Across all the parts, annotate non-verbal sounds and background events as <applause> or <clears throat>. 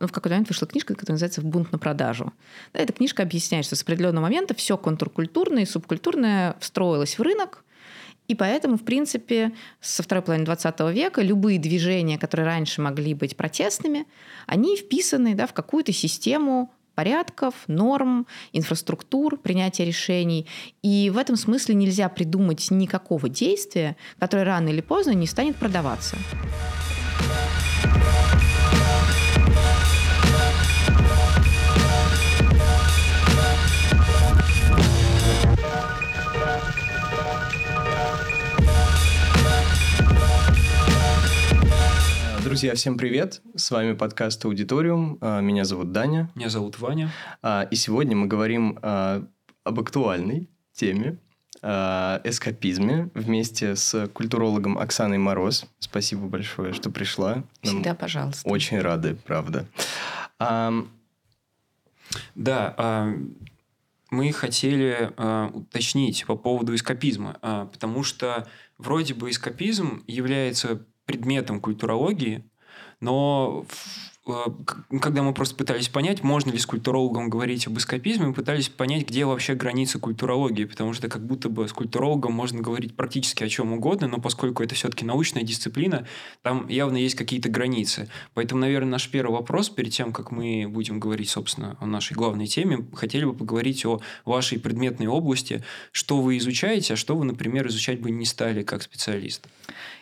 ну, в какой-то момент вышла книжка, которая называется «Бунт на продажу». Да, эта книжка объясняет, что с определенного момента все контркультурное и субкультурное встроилось в рынок, и поэтому, в принципе, со второй половины 20 века любые движения, которые раньше могли быть протестными, они вписаны да, в какую-то систему порядков, норм, инфраструктур принятия решений. И в этом смысле нельзя придумать никакого действия, которое рано или поздно не станет продаваться. Друзья, всем привет! С вами подкаст «Аудиториум». А, меня зовут Даня. Меня зовут Ваня. А, и сегодня мы говорим а, об актуальной теме эскапизме вместе с культурологом Оксаной Мороз. Спасибо большое, что пришла. Всегда, пожалуйста. Очень рады, правда. Да, мы хотели уточнить по поводу эскапизма, потому что вроде бы эскапизм является предметом культурологии, но когда мы просто пытались понять, можно ли с культурологом говорить об эскапизме, мы пытались понять, где вообще граница культурологии, потому что как будто бы с культурологом можно говорить практически о чем угодно, но поскольку это все-таки научная дисциплина, там явно есть какие-то границы. Поэтому, наверное, наш первый вопрос, перед тем, как мы будем говорить, собственно, о нашей главной теме, хотели бы поговорить о вашей предметной области, что вы изучаете, а что вы, например, изучать бы не стали как специалист.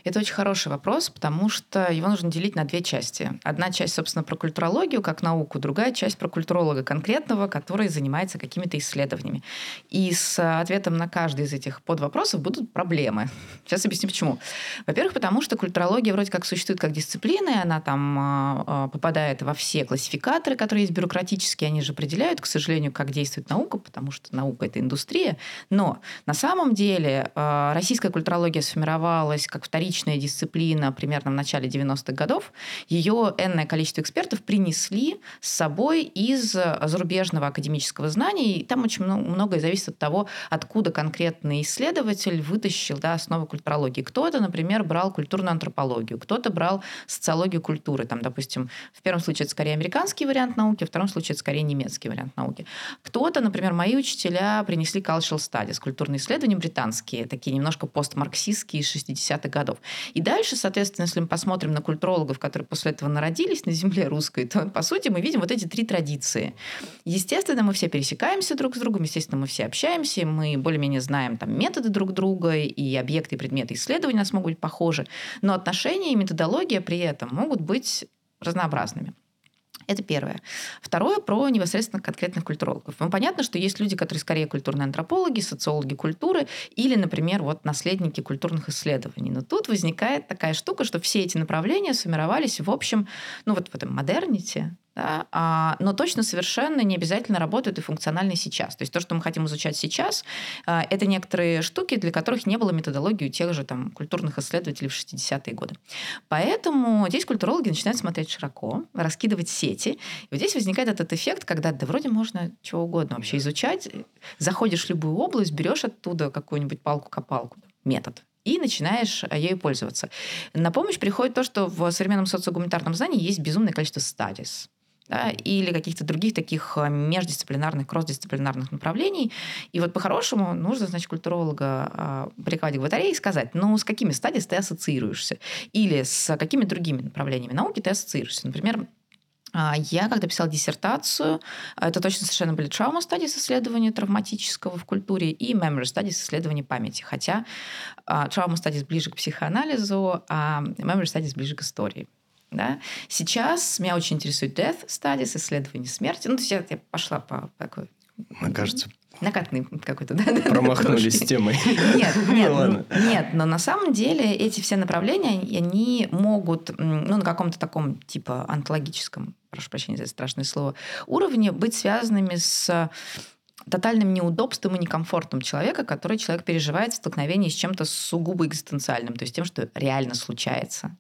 Это очень хороший вопрос, потому что его нужно делить на две части. Одна часть, собственно, про культурологию как науку, другая часть про культуролога конкретного, который занимается какими-то исследованиями. И с ответом на каждый из этих подвопросов будут проблемы. Сейчас объясню почему. Во-первых, потому что культурология вроде как существует как дисциплина, и она там а, а, попадает во все классификаторы, которые есть бюрократические, они же определяют, к сожалению, как действует наука, потому что наука – это индустрия. Но на самом деле а, российская культурология сформировалась как вторичная дисциплина примерно в начале 90-х годов, ее энное количество экспертов принесли с собой из зарубежного академического знания, и там очень многое зависит от того, откуда конкретный исследователь вытащил да, основы культурологии. Кто-то, например, брал культурную антропологию, кто-то брал социологию культуры. Там, допустим, в первом случае это скорее американский вариант науки, в втором случае это скорее немецкий вариант науки. Кто-то, например, мои учителя принесли cultural studies, культурные исследования британские, такие немножко постмарксистские из 60-х годов. И дальше, соответственно, если мы посмотрим на культурологов, которые после этого народились на земле русской, то, по сути, мы видим вот эти три традиции. Естественно, мы все пересекаемся друг с другом, естественно, мы все общаемся, мы более-менее знаем там методы друг друга, и объекты, и предметы исследования у нас могут быть похожи, но отношения и методология при этом могут быть разнообразными. Это первое. Второе про непосредственно конкретных культурологов. Ну, понятно, что есть люди, которые скорее культурные антропологи, социологи культуры или, например, вот наследники культурных исследований. Но тут возникает такая штука, что все эти направления сформировались в общем, ну вот в этом модерните, да, а, но точно совершенно не обязательно работают и функциональны сейчас. То есть то, что мы хотим изучать сейчас, а, это некоторые штуки, для которых не было методологии у тех же там, культурных исследователей в 60-е годы. Поэтому здесь культурологи начинают смотреть широко, раскидывать сети. И вот здесь возникает этот эффект, когда да вроде можно чего угодно вообще изучать, заходишь в любую область, берешь оттуда какую-нибудь палку-копалку, метод, и начинаешь ею пользоваться. На помощь приходит то, что в современном социогуманитарном знании есть безумное количество стадис да, или каких-то других таких э, междисциплинарных, кросс-дисциплинарных направлений. И вот по-хорошему нужно, значит, культуролога э, приковать к батарее и сказать, ну, с какими стадиями ты ассоциируешься? Или с какими другими направлениями науки ты ассоциируешься? Например, а, я, когда писала диссертацию, это точно совершенно были травма стадии исследования травматического в культуре и memory стадии исследования памяти. Хотя травма стадии ближе к психоанализу, а memory стадии ближе к истории. Да? Сейчас меня очень интересует death studies, исследование смерти. Ну, то есть я, я пошла по такой... Мне кажется, накатный какой-то, да? Промахнулись с темой. Нет, <laughs> нет, ну, нет, но на самом деле эти все направления, они могут, ну, на каком-то таком, типа, онтологическом, прошу прощения за страшное слово, уровне быть связанными с тотальным неудобством и некомфортом человека, который человек переживает в столкновении с чем-то сугубо экзистенциальным, то есть тем, что реально случается.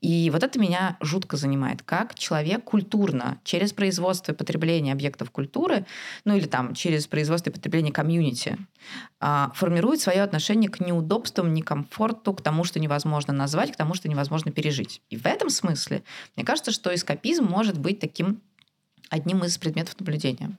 И вот это меня жутко занимает. Как человек культурно, через производство и потребление объектов культуры, ну или там через производство и потребление комьюнити, а, формирует свое отношение к неудобствам, некомфорту, к тому, что невозможно назвать, к тому, что невозможно пережить. И в этом смысле мне кажется, что эскапизм может быть таким одним из предметов наблюдения.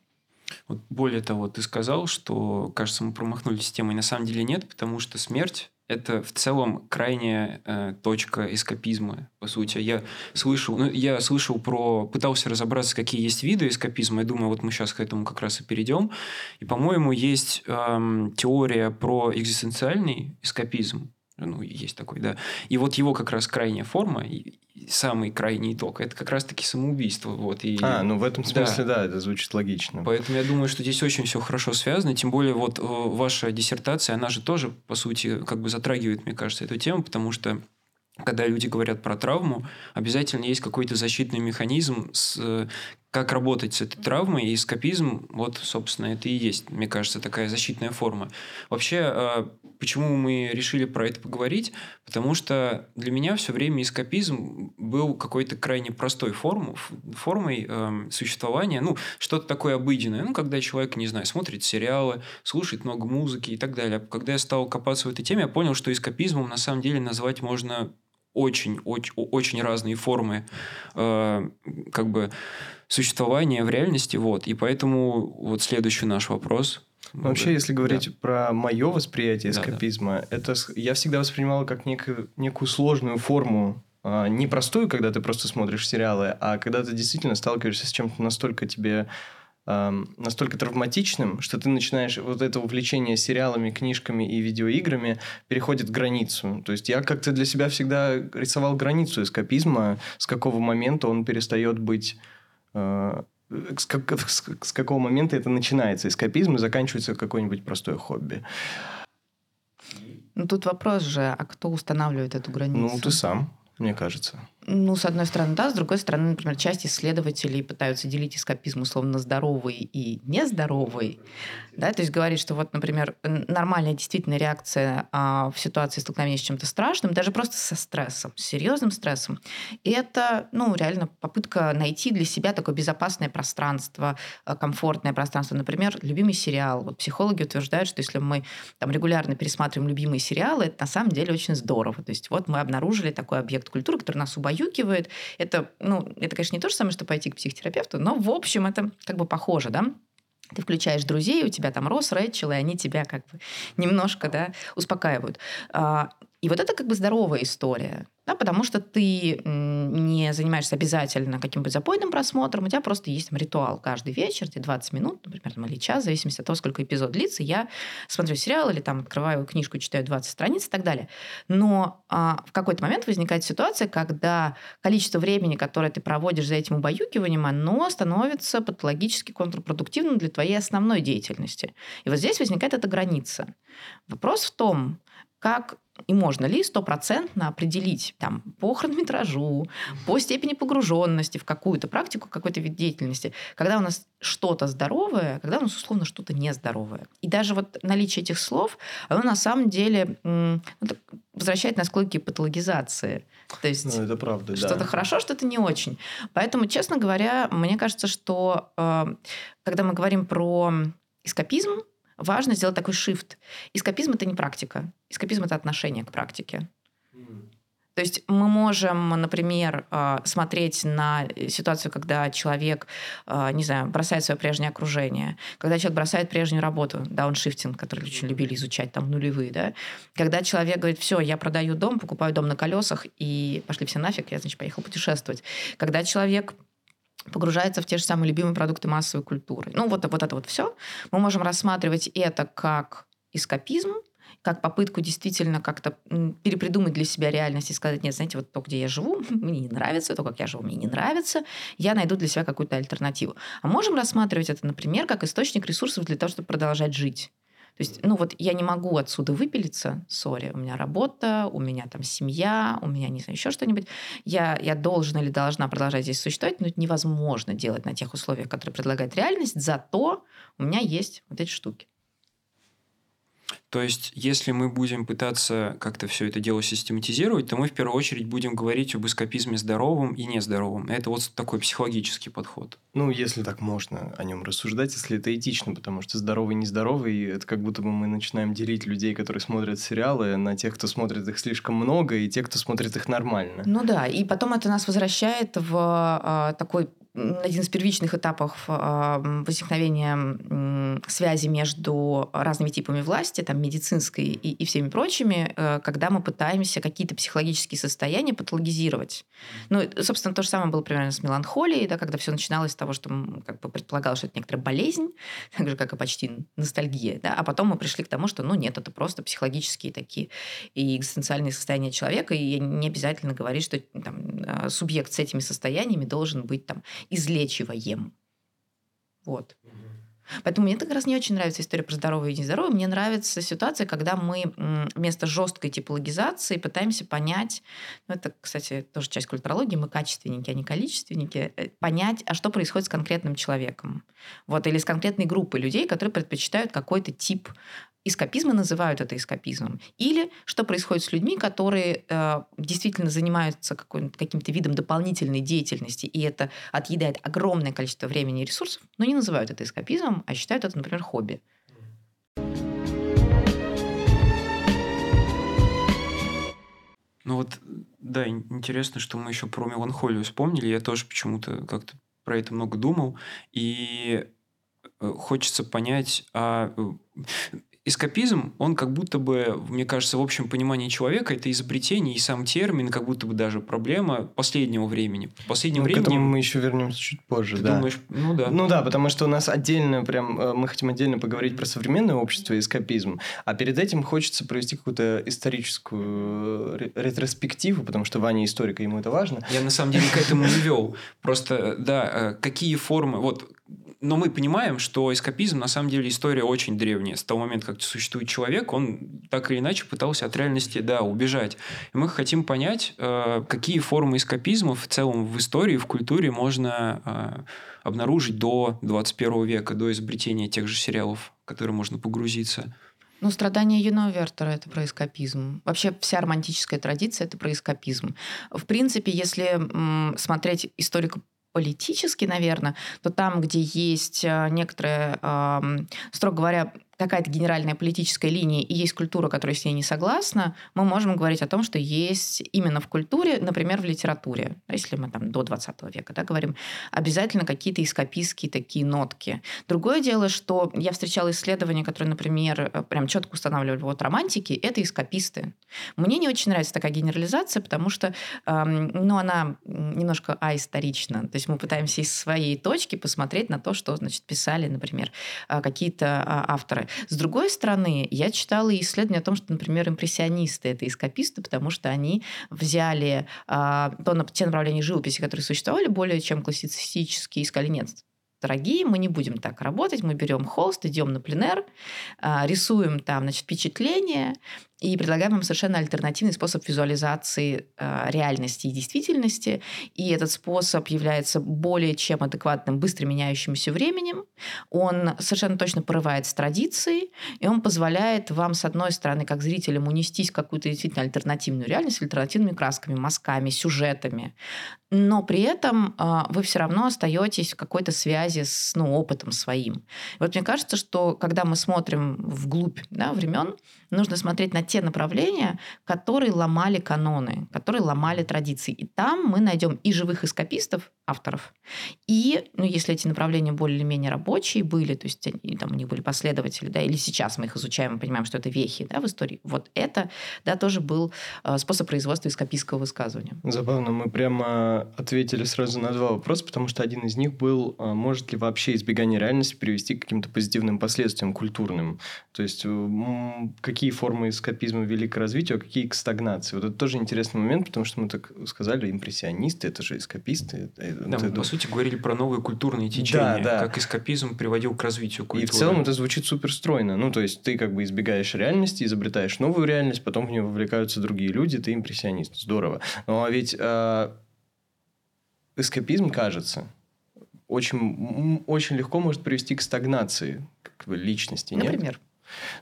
Вот более того, ты сказал, что, кажется, мы промахнулись с темой. На самом деле нет, потому что смерть это в целом крайняя э, точка эскапизма, по сути. Я слышал, ну, я слышал про, пытался разобраться, какие есть виды эскапизма. Я думаю, вот мы сейчас к этому как раз и перейдем. И, по-моему, есть эм, теория про экзистенциальный эскапизм. Ну, есть такой, да. И вот его как раз крайняя форма, самый крайний итог, это как раз-таки самоубийство. Вот, и... А, ну в этом смысле, да. да, это звучит логично. Поэтому я думаю, что здесь очень все хорошо связано. Тем более, вот э, ваша диссертация, она же тоже, по сути, как бы затрагивает, мне кажется, эту тему, потому что когда люди говорят про травму, обязательно есть какой-то защитный механизм, с, как работать с этой травмой, и эскапизм, вот, собственно, это и есть, мне кажется, такая защитная форма. Вообще, а, Почему мы решили про это поговорить? Потому что для меня все время эскапизм был какой-то крайне простой форму, формой э, существования. Ну, что-то такое обыденное. Ну, когда человек, не знаю, смотрит сериалы, слушает много музыки и так далее. Когда я стал копаться в этой теме, я понял, что эскапизмом на самом деле назвать можно очень, очень, очень разные формы э, как бы существования в реальности. Вот. И поэтому вот следующий наш вопрос – ну, вообще, если говорить да. про мое восприятие эскапизма, да, да. это я всегда воспринимал как некую, некую сложную форму а, не простую, когда ты просто смотришь сериалы, а когда ты действительно сталкиваешься с чем-то настолько тебе настолько травматичным, что ты начинаешь вот это увлечение сериалами, книжками и видеоиграми переходит границу. То есть я как-то для себя всегда рисовал границу эскапизма, с какого момента он перестает быть а, с, как, <laughs> с, с какого момента это начинается эскапизм и заканчивается какое-нибудь простое хобби. Ну, тут вопрос же, а кто устанавливает эту границу? Ну, ты сам, мне кажется. Ну, с одной стороны, да, с другой стороны, например, часть исследователей пытаются делить эскапизм условно здоровый и нездоровый. Да, то есть говорить, что вот, например, нормальная действительно реакция а, в ситуации столкновения с чем-то страшным, даже просто со стрессом, с серьезным стрессом, это, ну, реально попытка найти для себя такое безопасное пространство, а, комфортное пространство. Например, любимый сериал. Вот психологи утверждают, что если мы там регулярно пересматриваем любимые сериалы, это на самом деле очень здорово. То есть вот мы обнаружили такой объект культуры, который нас убаюкивает, убаюкивает. Это, ну, это, конечно, не то же самое, что пойти к психотерапевту, но, в общем, это как бы похоже, да? Ты включаешь друзей, у тебя там Рос, Рэйчел, и они тебя как бы немножко да, успокаивают. А, и вот это как бы здоровая история да, потому что ты не занимаешься обязательно каким-то запойным просмотром, у тебя просто есть там, ритуал каждый вечер, где 20 минут, например, там, или час, в зависимости от того, сколько эпизод длится, я смотрю сериал или там открываю книжку, читаю 20 страниц и так далее. Но а, в какой-то момент возникает ситуация, когда количество времени, которое ты проводишь за этим убаюкиванием, оно становится патологически контрпродуктивным для твоей основной деятельности. И вот здесь возникает эта граница. Вопрос в том, как и можно ли стопроцентно определить там, по хронометражу, по степени погруженности в какую-то практику, какой-то вид деятельности, когда у нас что-то здоровое, когда у нас условно что-то нездоровое. И даже вот наличие этих слов, оно на самом деле ну, возвращает нас к логике патологизации. То есть ну, это правда, что-то да. хорошо, что-то не очень. Поэтому, честно говоря, мне кажется, что э, когда мы говорим про эскапизм, важно сделать такой shift. Эскапизм – это не практика. Эскапизм – это отношение к практике. То есть мы можем, например, а, смотреть на ситуацию, когда человек, а, не знаю, бросает свое прежнее окружение, когда человек бросает прежнюю работу, дауншифтинг, который очень любили изучать там нулевые, да, когда человек говорит, все, я продаю дом, покупаю дом на колесах и пошли все нафиг, я, значит, поехал путешествовать. Когда человек погружается в те же самые любимые продукты массовой культуры. Ну, вот, вот это вот все. Мы можем рассматривать это как эскапизм, как попытку действительно как-то перепридумать для себя реальность и сказать, нет, знаете, вот то, где я живу, <laughs> мне не нравится, то, как я живу, мне не нравится, я найду для себя какую-то альтернативу. А можем рассматривать это, например, как источник ресурсов для того, чтобы продолжать жить. То есть, ну вот я не могу отсюда выпилиться, сори, у меня работа, у меня там семья, у меня, не знаю, еще что-нибудь. Я, я должен или должна продолжать здесь существовать, но это невозможно делать на тех условиях, которые предлагает реальность, зато у меня есть вот эти штуки. То есть, если мы будем пытаться как-то все это дело систематизировать, то мы в первую очередь будем говорить об эскапизме здоровом и нездоровом. Это вот такой психологический подход. Ну, если так можно о нем рассуждать, если это этично, потому что здоровый и нездоровый, это как будто бы мы начинаем делить людей, которые смотрят сериалы, на тех, кто смотрит их слишком много, и тех, кто смотрит их нормально. Ну да, и потом это нас возвращает в э, такой один из первичных этапов а, возникновения связи между разными типами власти, там, медицинской и, и всеми прочими, э, когда мы пытаемся какие-то психологические состояния патологизировать. Ну, собственно, то же самое было примерно с меланхолией, да, когда все начиналось с того, что как бы предполагалось, что это некоторая болезнь, <laughs> так же, как и почти ностальгия, да, а потом мы пришли к тому, что, ну, нет, это просто психологические такие и экзистенциальные состояния человека, и не обязательно говорить, что там, э, субъект с этими состояниями должен быть там излечиваем. Вот. Поэтому мне как раз не очень нравится история про здоровое и нездоровое. Мне нравится ситуация, когда мы вместо жесткой типологизации пытаемся понять, ну это, кстати, тоже часть культурологии, мы качественники, а не количественники, э, понять, а что происходит с конкретным человеком. Вот, или с конкретной группой людей, которые предпочитают какой-то тип эскапизмы называют это эскапизмом. Или что происходит с людьми, которые э, действительно занимаются каким-то видом дополнительной деятельности, и это отъедает огромное количество времени и ресурсов, но не называют это эскапизмом, а считают это, например, хобби. Ну вот, да, интересно, что мы еще про меланхолию вспомнили. Я тоже почему-то как-то про это много думал. И э, хочется понять, а э, эскапизм, он как будто бы, мне кажется, в общем понимании человека, это изобретение и сам термин, как будто бы даже проблема последнего времени. В последнем ну, времени... К этому мы еще вернемся чуть позже, Ты да. думаешь, ну да. Ну да, потому что у нас отдельно прям, э, мы хотим отдельно поговорить про современное общество и эскапизм, а перед этим хочется провести какую-то историческую э, ретроспективу, потому что Ваня историк, и ему это важно. Я на самом деле к этому не вел. Просто, да, э, какие формы... Вот но мы понимаем, что эскапизм на самом деле история очень древняя. С того момента, как существует человек, он так или иначе пытался от реальности, да, убежать. И мы хотим понять, э, какие формы эскапизма в целом в истории, в культуре можно э, обнаружить до 21 века, до изобретения тех же сериалов, в которые можно погрузиться. Ну, страдания юного Вертера – это про эскапизм. Вообще вся романтическая традиция – это про эскапизм. В принципе, если смотреть историко политически, наверное, то там, где есть э, некоторые, строго говоря, какая-то генеральная политическая линия и есть культура, которая с ней не согласна, мы можем говорить о том, что есть именно в культуре, например, в литературе, если мы там до 20 века да, говорим, обязательно какие-то эскапистские такие нотки. Другое дело, что я встречала исследования, которые, например, э, прям четко устанавливали вот романтики, это эскаписты. Мне не очень нравится такая генерализация, потому что эм, ну, она немножко аисторична. То есть мы пытаемся из своей точки посмотреть на то, что значит, писали, например, э, какие-то а, авторы. С другой стороны, я читала исследования о том, что, например, импрессионисты — это эскаписты, потому что они взяли а, то, те направления живописи, которые существовали, более чем классицистические, и сказали, нет, дорогие, мы не будем так работать, мы берем холст, идем на пленер, а, рисуем там значит, впечатление и предлагаем им совершенно альтернативный способ визуализации э, реальности и действительности. И этот способ является более чем адекватным, быстро меняющимся временем. Он совершенно точно порывает с традицией, и он позволяет вам, с одной стороны, как зрителям, унестись в какую-то действительно альтернативную реальность, альтернативными красками, мазками, сюжетами. Но при этом э, вы все равно остаетесь в какой-то связи с ну, опытом своим. И вот мне кажется, что когда мы смотрим вглубь да, времен, нужно смотреть на те направления, которые ломали каноны, которые ломали традиции. И там мы найдем и живых эскапистов, авторов, и, ну, если эти направления более-менее рабочие были, то есть они, там, у них были последователи, да, или сейчас мы их изучаем и понимаем, что это вехи да, в истории, вот это, да, тоже был э, способ производства эскапистского высказывания. Забавно, мы прямо ответили сразу на два вопроса, потому что один из них был, а, может ли вообще избегание реальности привести к каким-то позитивным последствиям культурным? То есть какие формы эскапизма вели к развитию, а какие к стагнации? Вот это тоже интересный момент, потому что мы так сказали, импрессионисты, это же эскаписты, Да, мы, по сути, говорили про новые культурные течения, да, да. как эскапизм приводил к развитию культуры. И в целом это звучит супер стройно. Ну, то есть, ты как бы избегаешь реальности, изобретаешь новую реальность, потом в нее вовлекаются другие люди, ты импрессионист. Здорово. Ну, а ведь э, эскапизм, кажется, очень, очень легко может привести к стагнации как бы, личности. Например? Нет?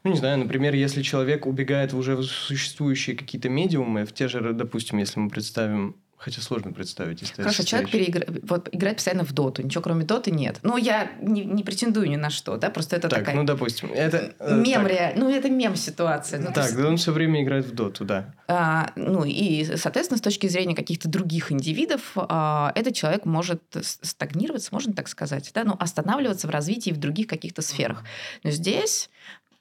Ну, не знаю, например, если человек убегает в уже существующие какие-то медиумы, в те же, допустим, если мы представим Хотя сложно представить. Если Хорошо, человек переигра... вот, играет постоянно в доту, ничего кроме доты нет. Ну, я не, не претендую ни на что, да, просто это так, такая... ну, допустим, это... Э, мем реально, ну, это мем-ситуация. Ну, так, есть... он все время играет в доту, да. А, ну, и, соответственно, с точки зрения каких-то других индивидов, а, этот человек может стагнироваться, можно так сказать, да, ну, останавливаться в развитии в других каких-то сферах. Но здесь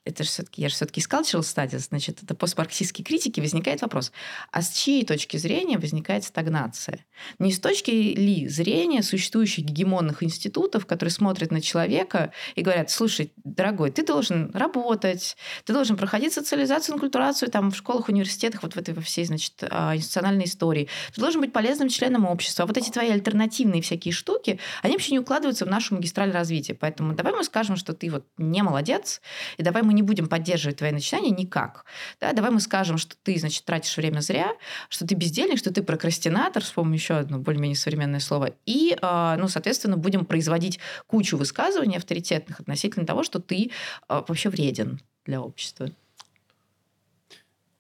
это же все-таки, я же все-таки из cultural studies, значит, это постмарксистские критики, возникает вопрос, а с чьей точки зрения возникает стагнация? Не с точки ли зрения существующих гегемонных институтов, которые смотрят на человека и говорят, слушай, дорогой, ты должен работать, ты должен проходить социализацию, инкультурацию там в школах, университетах, вот в этой во всей, значит, а, институциональной истории, ты должен быть полезным членом общества. А вот эти твои альтернативные всякие штуки, они вообще не укладываются в нашу магистраль развития. Поэтому давай мы скажем, что ты вот не молодец, и давай мы не будем поддерживать твои начинания никак. Да, давай мы скажем, что ты, значит, тратишь время зря, что ты бездельник, что ты прокрастинатор, вспомню еще одно более-менее современное слово, и, а, ну, соответственно, будем производить кучу высказываний авторитетных относительно того, что ты а, вообще вреден для общества.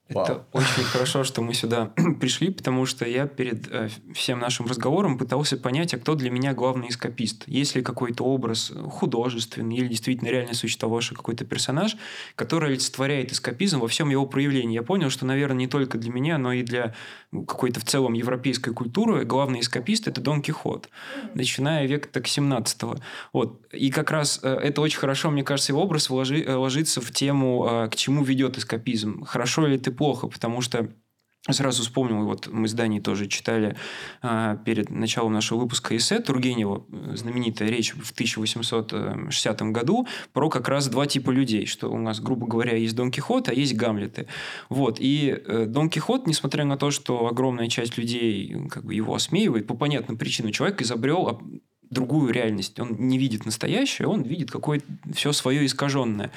Это Вау. очень хорошо, что мы сюда <clears throat> пришли, потому что я перед э, всем нашим разговором пытался понять, а кто для меня главный эскапист. Есть ли какой-то образ художественный или действительно реально существовавший какой-то персонаж, который олицетворяет эскапизм во всем его проявлении. Я понял, что, наверное, не только для меня, но и для ну, какой-то в целом европейской культуры главный эскапист – это Дон Кихот, начиная века так 17 -го. Вот. И как раз э, это очень хорошо, мне кажется, его образ ложи, э, ложится в тему, э, к чему ведет эскапизм. Хорошо ли ты плохо, потому что Сразу вспомнил, вот мы с Даней тоже читали а, перед началом нашего выпуска эссе Тургенева, знаменитая речь в 1860 году про как раз два типа людей, что у нас, грубо говоря, есть Дон Кихот, а есть Гамлеты. Вот. И э, Дон Кихот, несмотря на то, что огромная часть людей как бы его осмеивает, по понятным причинам человек изобрел другую реальность. Он не видит настоящее, он видит какое-то все свое искаженное.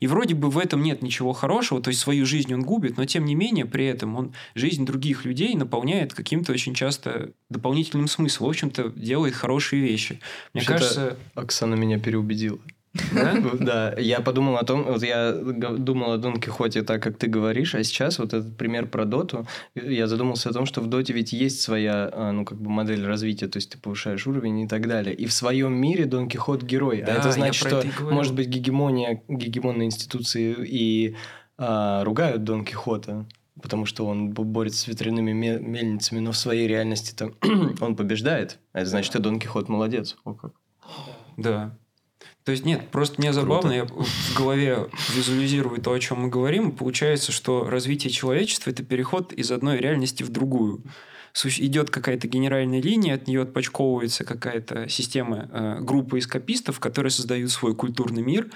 И вроде бы в этом нет ничего хорошего, то есть свою жизнь он губит, но тем не менее при этом он жизнь других людей наполняет каким-то очень часто дополнительным смыслом. В общем-то, делает хорошие вещи. Мне кажется... Оксана меня переубедила. <laughs> Да? Я подумал о том, вот я думал о Дон Кихоте так, как ты говоришь, а сейчас вот этот пример про Доту, я задумался о том, что в Доте ведь есть своя, а, ну, как бы модель развития, то есть ты повышаешь уровень и так далее. И в своем мире Дон Кихот герой. А это значит, что, может быть, гегемония, гегемонные институции и а, ругают Дон Кихота, потому что он борется с ветряными мельницами, но в своей реальности там <clears throat> он побеждает. А это значит, что Дон Кихот молодец. О как. Да. То есть нет, просто мне забавно, я в голове визуализирую то, о чем мы говорим. Получается, что развитие человечества – это переход из одной реальности в другую. Идет какая-то генеральная линия, от нее отпочковывается какая-то система, э, группа эскапистов, которые создают свой культурный мир,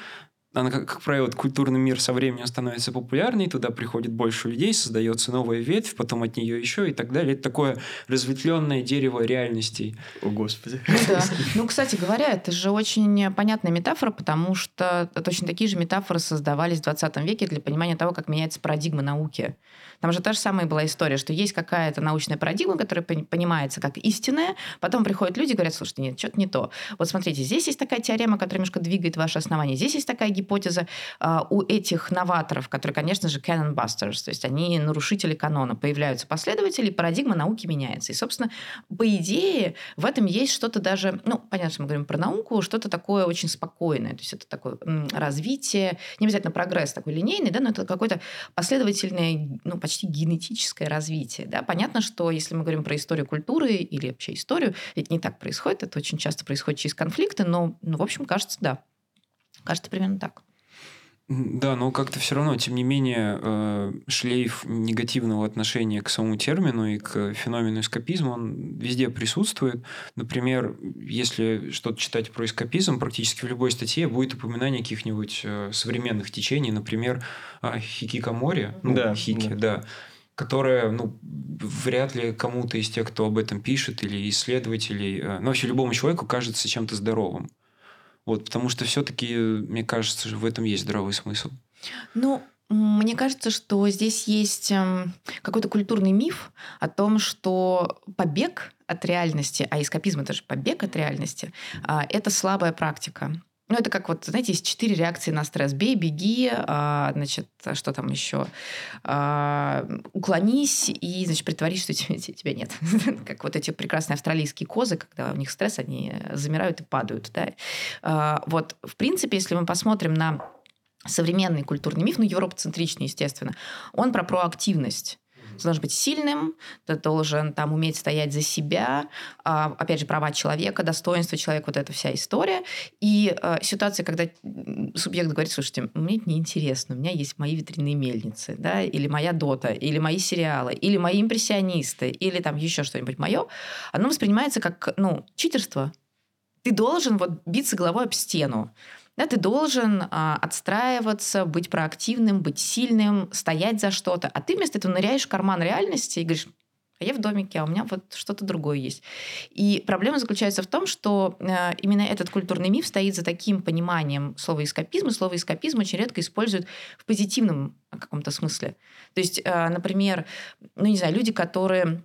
она, как, как правило, культурный мир со временем становится популярней, туда приходит больше людей, создается новая ветвь, потом от нее еще и так далее. Это такое разветвленное дерево реальностей. О, Господи. Ну, да. <laughs> ну, кстати говоря, это же очень понятная метафора, потому что точно такие же метафоры создавались в 20 веке для понимания того, как меняется парадигма науки. Там же та же самая была история, что есть какая-то научная парадигма, которая понимается как истинная, потом приходят люди и говорят, слушайте, нет, что-то не то. Вот смотрите, здесь есть такая теорема, которая немножко двигает ваше основание, здесь есть такая гипотеза а, у этих новаторов, которые, конечно же, canon busters, то есть они нарушители канона, появляются последователи, и парадигма науки меняется. И, собственно, по идее, в этом есть что-то даже, ну, понятно, что мы говорим про науку, что-то такое очень спокойное, то есть это такое развитие, не обязательно прогресс такой линейный, да, но это какое-то последовательное, ну, почти генетическое развитие. Да? Понятно, что если мы говорим про историю культуры или вообще историю, ведь не так происходит, это очень часто происходит через конфликты, но, ну, в общем, кажется, да. Кажется, примерно так. Да, но как-то все равно, тем не менее, э, шлейф негативного отношения к самому термину и к феномену эскапизма, он везде присутствует. Например, если что-то читать про эскапизм, практически в любой статье будет упоминание каких-нибудь э, современных течений, например, Хикикомори, ну, да, Хики, да. да которая, ну, вряд ли кому-то из тех, кто об этом пишет, или исследователей, э, ну, вообще любому человеку кажется чем-то здоровым. Вот, потому что все-таки, мне кажется, в этом есть здравый смысл. Ну, мне кажется, что здесь есть эм, какой-то культурный миф о том, что побег от реальности, а эскапизм это же побег от реальности, а, это слабая практика. Ну, это как вот, знаете, есть четыре реакции на стресс. Бей, беги, а, значит, что там еще? А, уклонись и, значит, притворись, что <laughs> тебя, тебя нет. <laughs> как вот эти прекрасные австралийские козы, когда у них стресс, они замирают и падают. Да? А, вот, в принципе, если мы посмотрим на современный культурный миф, ну, европоцентричный, естественно, он про проактивность. Ты должен быть сильным, ты должен там уметь стоять за себя, а, опять же, права человека, достоинство человека, вот эта вся история. И а, ситуация, когда субъект говорит, слушайте, мне это неинтересно, у меня есть мои ветряные мельницы, да, или моя дота, или мои сериалы, или мои импрессионисты, или там еще что-нибудь мое, оно воспринимается как, ну, читерство. Ты должен вот биться головой об стену. Да, ты должен а, отстраиваться, быть проактивным, быть сильным, стоять за что-то. А ты вместо этого ныряешь в карман реальности и говоришь, а я в домике, а у меня вот что-то другое есть. И проблема заключается в том, что э, именно этот культурный миф стоит за таким пониманием слова эскапизм, и слово эскапизм очень редко используют в позитивном каком-то смысле. То есть, э, например, ну не знаю, люди, которые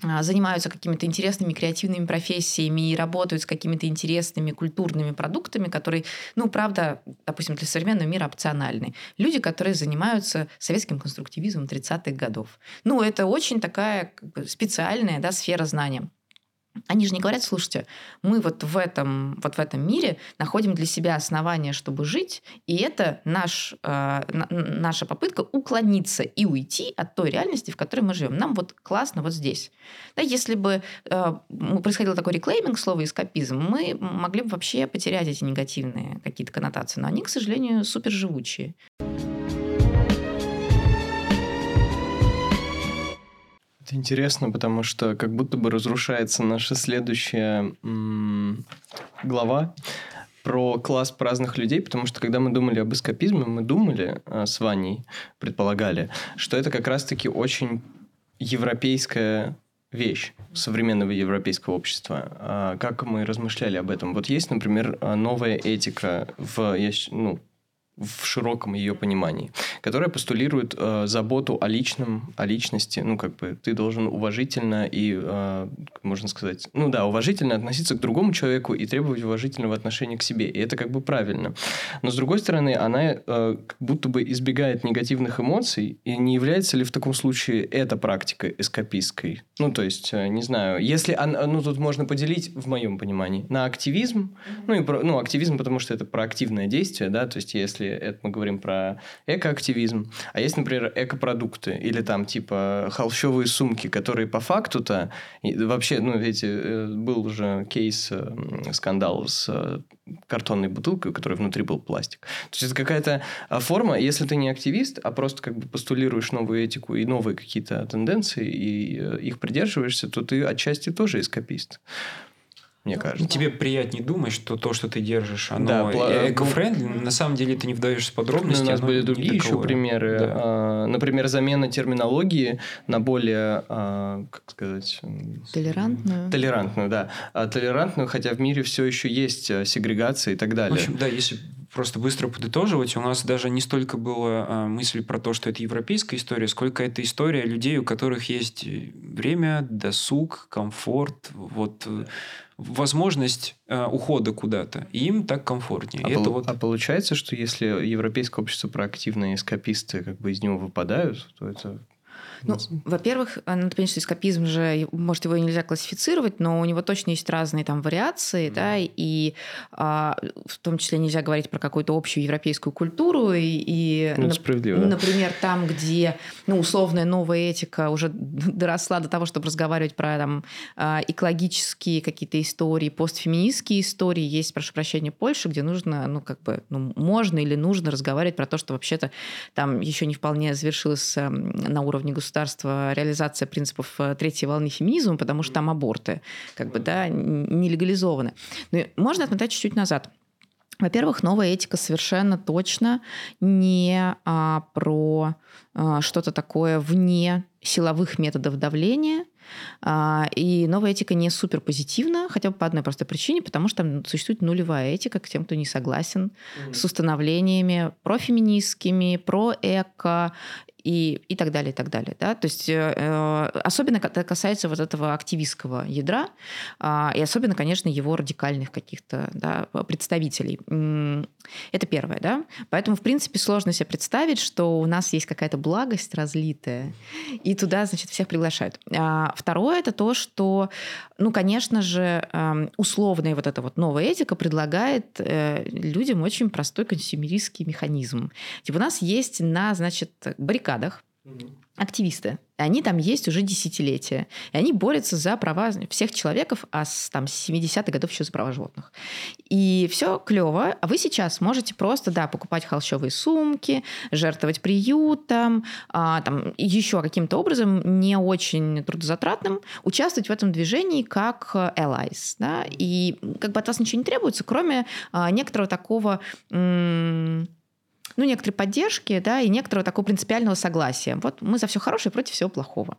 занимаются какими-то интересными креативными профессиями и работают с какими-то интересными культурными продуктами, которые, ну, правда, допустим, для современного мира опциональны. Люди, которые занимаются советским конструктивизмом 30-х годов. Ну, это очень такая как бы, специальная да, сфера знания. Они же не говорят, слушайте, мы вот в этом, вот в этом мире находим для себя основания, чтобы жить, и это наш, э, наша попытка уклониться и уйти от той реальности, в которой мы живем. Нам вот классно вот здесь. Да, если бы э, происходил такой реклейминг слова эскапизм, мы могли бы вообще потерять эти негативные какие-то коннотации, но они, к сожалению, супер живучие. Это интересно, потому что как будто бы разрушается наша следующая м- глава про класс праздных людей, потому что когда мы думали об эскапизме, мы думали а, с Ваней, предполагали, что это как раз-таки очень европейская вещь современного европейского общества. А, как мы размышляли об этом? Вот есть, например, новая этика в, ну, в широком ее понимании, которая постулирует э, заботу о личном, о личности. Ну, как бы ты должен уважительно и, э, можно сказать, ну да, уважительно относиться к другому человеку и требовать уважительного отношения к себе. И это как бы правильно. Но с другой стороны, она э, как будто бы избегает негативных эмоций. И не является ли в таком случае эта практика эскапистской? Ну, то есть, э, не знаю, если она, ну, тут можно поделить, в моем понимании, на активизм. Ну, и про, ну, активизм, потому что это про активное действие, да, то есть, если это мы говорим про экоактивизм, а есть, например, экопродукты или там типа холщовые сумки, которые по факту-то вообще, ну, эти, э, был уже кейс, э, скандал с э, картонной бутылкой, у которой внутри был пластик. То есть это какая-то а, форма, если ты не активист, а просто как бы постулируешь новую этику и новые какие-то тенденции, и их придерживаешься, то ты отчасти тоже эскапист мне кажется. Тебе приятнее думать, что то, что ты держишь, оно да, эко-френдли. Ну, На самом деле ты не вдаешься в подробности. Ну, у нас были другие еще примеры. Да. А, например, замена терминологии на более, а, как сказать... Толерантную. Толерантную, да. А, толерантную, хотя в мире все еще есть а, сегрегация и так далее. В общем, да, если просто быстро подытоживать, у нас даже не столько было а, мысли про то, что это европейская история, сколько это история людей, у которых есть время, досуг, комфорт, вот э, возможность э, ухода куда-то. И им так комфортнее. А, это пол- вот... а получается, что если европейское общество проактивные эскаписты как бы из него выпадают, то это ну, во-первых, э, надо понять, что эскапизм же, может, его и нельзя классифицировать, но у него точно есть разные там вариации, mm. да, и а, в том числе нельзя говорить про какую-то общую европейскую культуру, и, и ну, например, да. там, где, ну, условная новая этика уже <laughs> доросла до того, чтобы разговаривать про там а, экологические какие-то истории, постфеминистские истории, есть, прошу прощения, Польша, где нужно, ну, как бы, ну, можно или нужно разговаривать про то, что вообще-то там еще не вполне завершилось эм, на уровне государства государства реализация принципов э, третьей волны феминизма, потому что там аборты как бы, да, не легализованы. Но можно отмотать чуть-чуть назад. Во-первых, новая этика совершенно точно не а, про а, что-то такое вне силовых методов давления, а, и новая этика не супер позитивна, хотя бы по одной простой причине, потому что там существует нулевая этика к тем, кто не согласен mm-hmm. с установлениями профеминистскими, про эко и, и так далее, и так далее. Да? То есть э, э особенно это касается вот этого активистского ядра, э, и особенно, конечно, его радикальных каких-то да, представителей. Это первое. Да? Поэтому, в принципе, сложно себе представить, что у нас есть какая-то благость разлитая, и туда, значит, всех приглашают. А второе – это то, что, ну, конечно же, э, условная вот эта вот новая этика предлагает э, людям очень простой консюмеристский механизм. Типа у нас есть на, значит, баррикадах баррикадах активисты. Они там есть уже десятилетия. И они борются за права всех человеков, а с там, 70-х годов еще за права животных. И все клево. А вы сейчас можете просто, да, покупать холщовые сумки, жертвовать приютом, а, там, еще каким-то образом не очень трудозатратным, участвовать в этом движении как allies. Да? И как бы от вас ничего не требуется, кроме а, некоторого такого... М- ну, некоторой поддержки, да, и некоторого такого принципиального согласия. Вот мы за все хорошее против всего плохого.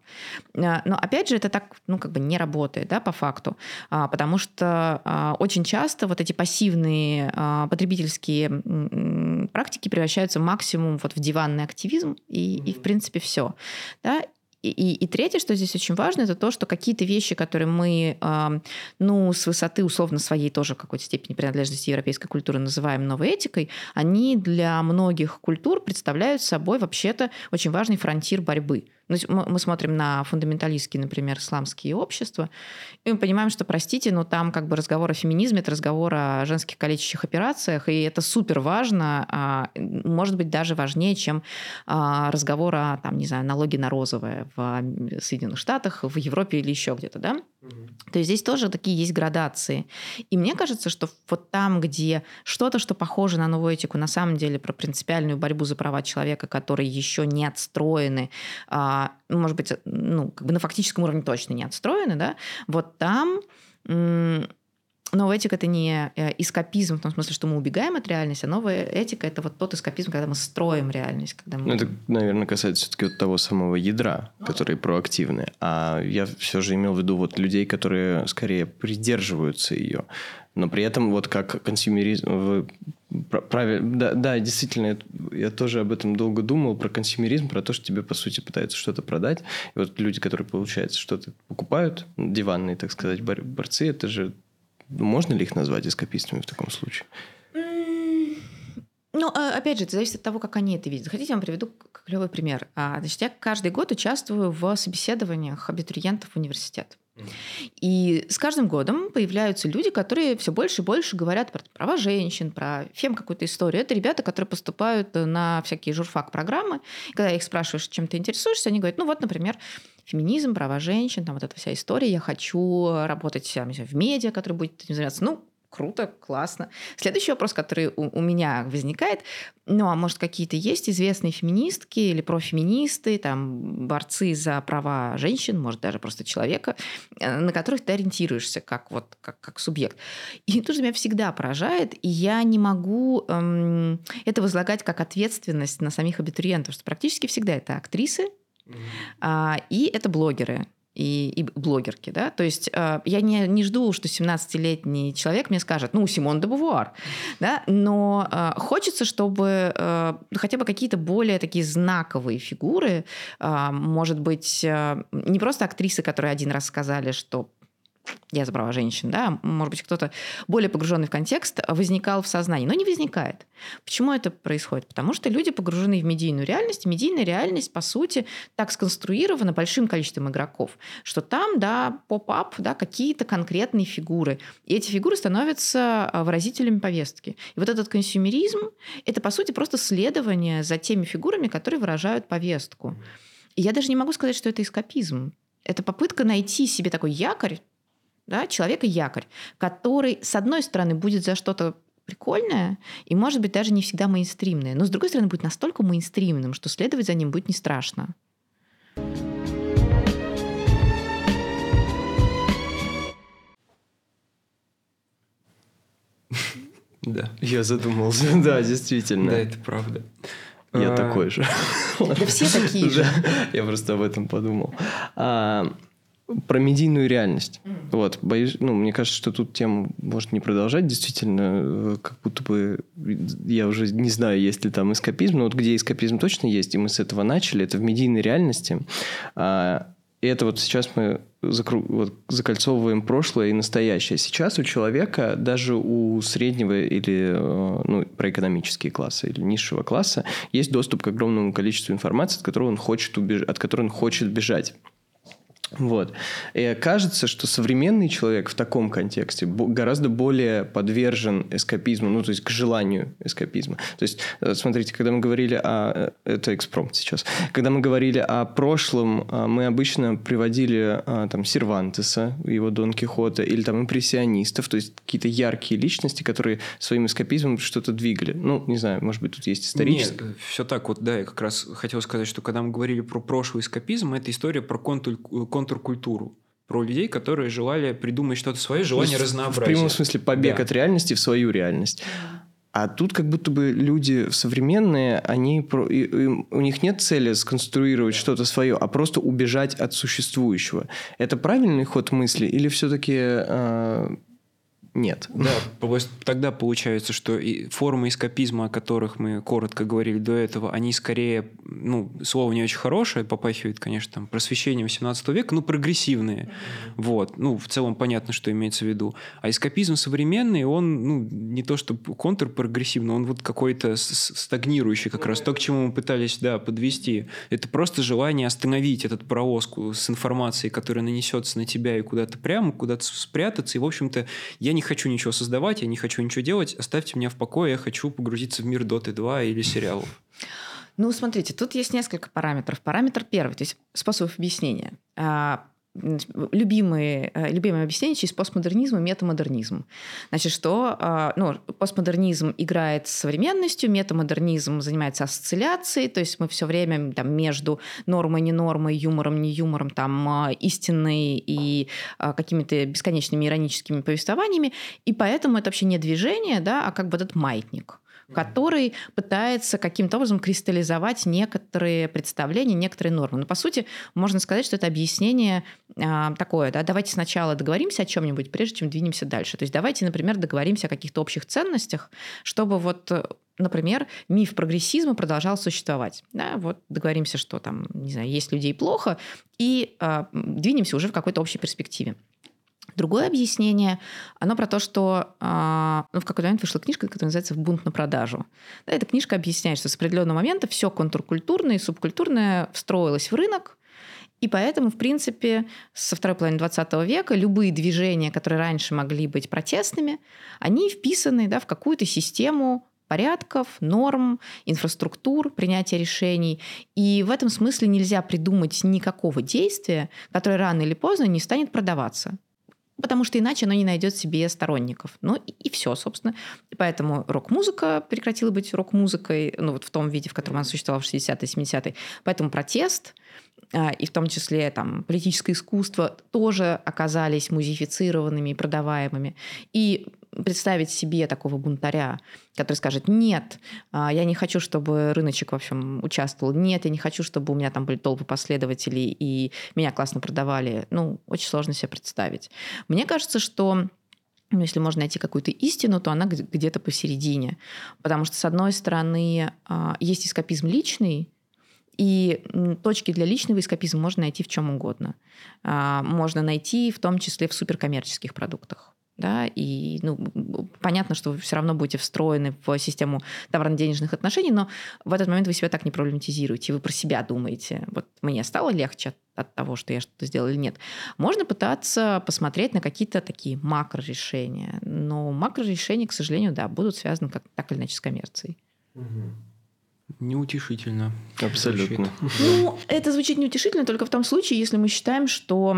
А, но опять же, это так, ну, как бы не работает, да, по факту, а, потому что а, очень часто вот эти пассивные потребительские практики превращаются максимум вот в диванный активизм, и, и в принципе, все. Да? И, и, третье, что здесь очень важно, это то, что какие-то вещи, которые мы, э, ну, с высоты условно своей тоже какой-то степени принадлежности европейской культуры называем новой этикой, они для многих культур представляют собой вообще-то очень важный фронтир борьбы. Ну, мы смотрим на фундаменталистские, например, исламские общества, и мы понимаем, что, простите, но там как бы разговор о феминизме, это разговор о женских калечащих операциях, и это супер важно, а, может быть, даже важнее, чем а, разговор о, там, не знаю, налоге на розовое в Соединенных Штатах, в Европе или еще где-то, да? То есть здесь тоже такие есть градации. И мне кажется, что вот там, где что-то, что похоже на новую этику, на самом деле про принципиальную борьбу за права человека, которые еще не отстроены, а, может быть, ну, как бы на фактическом уровне точно не отстроены, да, вот там новая этика это не э, эскапизм в том смысле, что мы убегаем от реальности, а новая этика это вот тот эскапизм, когда мы строим реальность. Когда мы... Ну, это, наверное, касается все-таки вот того самого ядра, ну, которые проактивные. А я все же имел в виду вот людей, которые скорее придерживаются ее. Но при этом вот как консюмеризм... Вы правильно, да, да, действительно, я, тоже об этом долго думал, про консюмеризм, про то, что тебе, по сути, пытаются что-то продать. И вот люди, которые, получается, что-то покупают, диванные, так сказать, борцы, это же можно ли их назвать эскапистами в таком случае? Ну, а, опять же, это зависит от того, как они это видят. Хотите, я вам приведу клевый пример. А, значит, я каждый год участвую в собеседованиях абитуриентов в университет. И с каждым годом появляются люди, которые все больше и больше говорят про права женщин, про фем какую-то историю. Это ребята, которые поступают на всякие журфак-программы. Когда их спрашиваю, чем ты интересуешься, они говорят, ну вот, например, феминизм, права женщин, там вот эта вся история, я хочу работать там, в медиа, который будет этим заниматься. Ну, круто, классно. Следующий вопрос, который у, у меня возникает, ну, а может, какие-то есть известные феминистки или профеминисты, там, борцы за права женщин, может, даже просто человека, э, на которых ты ориентируешься как, вот, как, как субъект. И тут же меня всегда поражает, и я не могу эм, это возлагать как ответственность на самих абитуриентов, что практически всегда это актрисы, а, и это блогеры и, и блогерки, да, то есть э, я не, не жду, что 17-летний человек мне скажет, ну, Симон де Бувуар, да, но э, хочется, чтобы э, хотя бы какие-то более такие знаковые фигуры, э, может быть, э, не просто актрисы, которые один раз сказали, что я за права женщин, да, может быть, кто-то более погруженный в контекст возникал в сознании, но не возникает. Почему это происходит? Потому что люди погружены в медийную реальность, медийная реальность, по сути, так сконструирована большим количеством игроков, что там, да, pop-up, да, какие-то конкретные фигуры, и эти фигуры становятся а, выразителями повестки. И вот этот консюмеризм – это, по сути, просто следование за теми фигурами, которые выражают повестку. И я даже не могу сказать, что это эскапизм. Это попытка найти себе такой якорь, да, человека-якорь, который, с одной стороны, будет за что-то прикольное и, может быть, даже не всегда мейнстримное, но, с другой стороны, будет настолько мейнстримным, что следовать за ним будет не страшно. Да. Я задумался, <laughs> да, действительно. Да, это правда. Я такой же. Да все такие <laughs> же. Я просто об этом подумал. Про медийную реальность. Mm. Вот, боюсь, ну, мне кажется, что тут тему может не продолжать. Действительно, э, как будто бы я уже не знаю, есть ли там эскапизм, но вот где эскапизм точно есть, и мы с этого начали, это в медийной реальности. А, и это вот сейчас мы закру... вот, закольцовываем прошлое и настоящее. Сейчас у человека, даже у среднего или э, ну, про экономические классы или низшего класса, есть доступ к огромному количеству информации, от которого он хочет, убеж... от которой он хочет бежать. Вот. И кажется, что современный человек в таком контексте гораздо более подвержен эскапизму, ну, то есть к желанию эскапизма. То есть, э, смотрите, когда мы говорили о... Э, это экспромт сейчас. Когда мы говорили о прошлом, э, мы обычно приводили там Сервантеса, его Дон Кихота, или там импрессионистов, то есть какие-то яркие личности, которые своим эскапизмом что-то двигали. Ну, не знаю, может быть, тут есть историческое. Нет, все так вот, да, я как раз хотел сказать, что когда мы говорили про прошлый эскапизм, это история про контуль контркультуру про людей, которые желали придумать что-то свое, желание ну, разнообразия. В прямом смысле побег да. от реальности в свою реальность. А тут как будто бы люди современные, они у них нет цели сконструировать что-то свое, а просто убежать от существующего. Это правильный ход мысли или все-таки э, нет. Да, <laughs> тогда получается, что и формы эскапизма, о которых мы коротко говорили до этого, они скорее, ну, слово не очень хорошее, попахивает, конечно, там, просвещение 18 века, ну, прогрессивные. Mm-hmm. Вот. Ну, в целом понятно, что имеется в виду. А эскапизм современный, он, ну, не то что контрпрогрессивный, он вот какой-то стагнирующий как mm-hmm. раз. То, к чему мы пытались, да, подвести. Это просто желание остановить этот паровоз с информацией, которая нанесется на тебя и куда-то прямо, куда-то спрятаться. И, в общем-то, я не хочу ничего создавать, я не хочу ничего делать, оставьте меня в покое, я хочу погрузиться в мир Доты 2 или сериалов. Ну, смотрите, тут есть несколько параметров. Параметр первый, то есть способ объяснения. Любимые, э, любимое объяснение через постмодернизм и метамодернизм. Значит, что а, ну, постмодернизм играет с современностью, метамодернизм занимается осцилляцией, то есть мы все время там, между нормой, не нормой, юмором, не юмором, там, а, истинной и а, какими-то бесконечными ироническими повествованиями, и поэтому это вообще не движение, да, а как бы этот маятник который пытается каким-то образом кристаллизовать некоторые представления, некоторые нормы. Но по сути можно сказать, что это объяснение э, такое, да, давайте сначала договоримся о чем-нибудь, прежде чем двинемся дальше. То есть давайте, например, договоримся о каких-то общих ценностях, чтобы вот например, миф прогрессизма продолжал существовать. Да, вот договоримся, что там, не знаю, есть людей плохо, и э, двинемся уже в какой-то общей перспективе. Другое объяснение, оно про то, что э, ну, в какой-то момент вышла книжка, которая называется «Бунт на продажу». Да, эта книжка объясняет, что с определенного момента все контркультурное и субкультурное встроилось в рынок, и поэтому, в принципе, со второй половины 20 века любые движения, которые раньше могли быть протестными, они вписаны да, в какую-то систему порядков, норм, инфраструктур принятия решений. И в этом смысле нельзя придумать никакого действия, которое рано или поздно не станет продаваться потому что иначе оно не найдет себе сторонников. Ну и, и все, собственно. И поэтому рок-музыка прекратила быть рок-музыкой, ну вот в том виде, в котором она существовала в 60-е, 70-е. Поэтому протест а, и в том числе там, политическое искусство тоже оказались музифицированными и продаваемыми. И представить себе такого бунтаря, который скажет, нет, а, я не хочу, чтобы рыночек, в общем, участвовал, нет, я не хочу, чтобы у меня там были толпы последователей и меня классно продавали, ну, очень сложно себе представить. Мне кажется, что ну, если можно найти какую-то истину, то она где-то посередине. Потому что, с одной стороны, а, есть эскапизм личный, и точки для личного эскапизма можно найти в чем угодно. А, можно найти в том числе в суперкоммерческих продуктах да, и ну, понятно, что вы все равно будете встроены в систему товарно-денежных отношений, но в этот момент вы себя так не проблематизируете, вы про себя думаете, вот мне стало легче от, от того, что я что-то сделал или нет. Можно пытаться посмотреть на какие-то такие макрорешения, но макрорешения, к сожалению, да, будут связаны как, так или иначе с коммерцией. Неутешительно. Абсолютно. Ну, это звучит неутешительно только в том случае, если мы считаем, что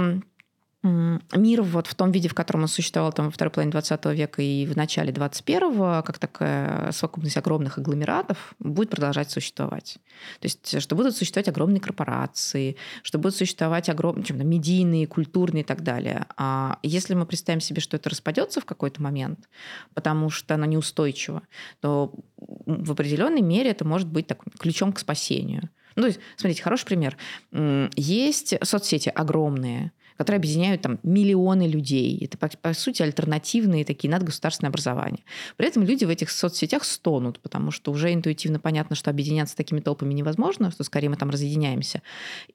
мир вот в том виде, в котором он существовал там во второй половине 20 века и в начале 21-го, как такая совокупность огромных агломератов, будет продолжать существовать. То есть, что будут существовать огромные корпорации, что будут существовать огромные, чем медийные, культурные и так далее. А если мы представим себе, что это распадется в какой-то момент, потому что оно неустойчиво, то в определенной мере это может быть так, ключом к спасению. Ну, то есть, смотрите, хороший пример. Есть соцсети огромные, которые объединяют там миллионы людей. Это, по, по сути, альтернативные такие надгосударственные образования. При этом люди в этих соцсетях стонут, потому что уже интуитивно понятно, что объединяться такими толпами невозможно, что скорее мы там разъединяемся.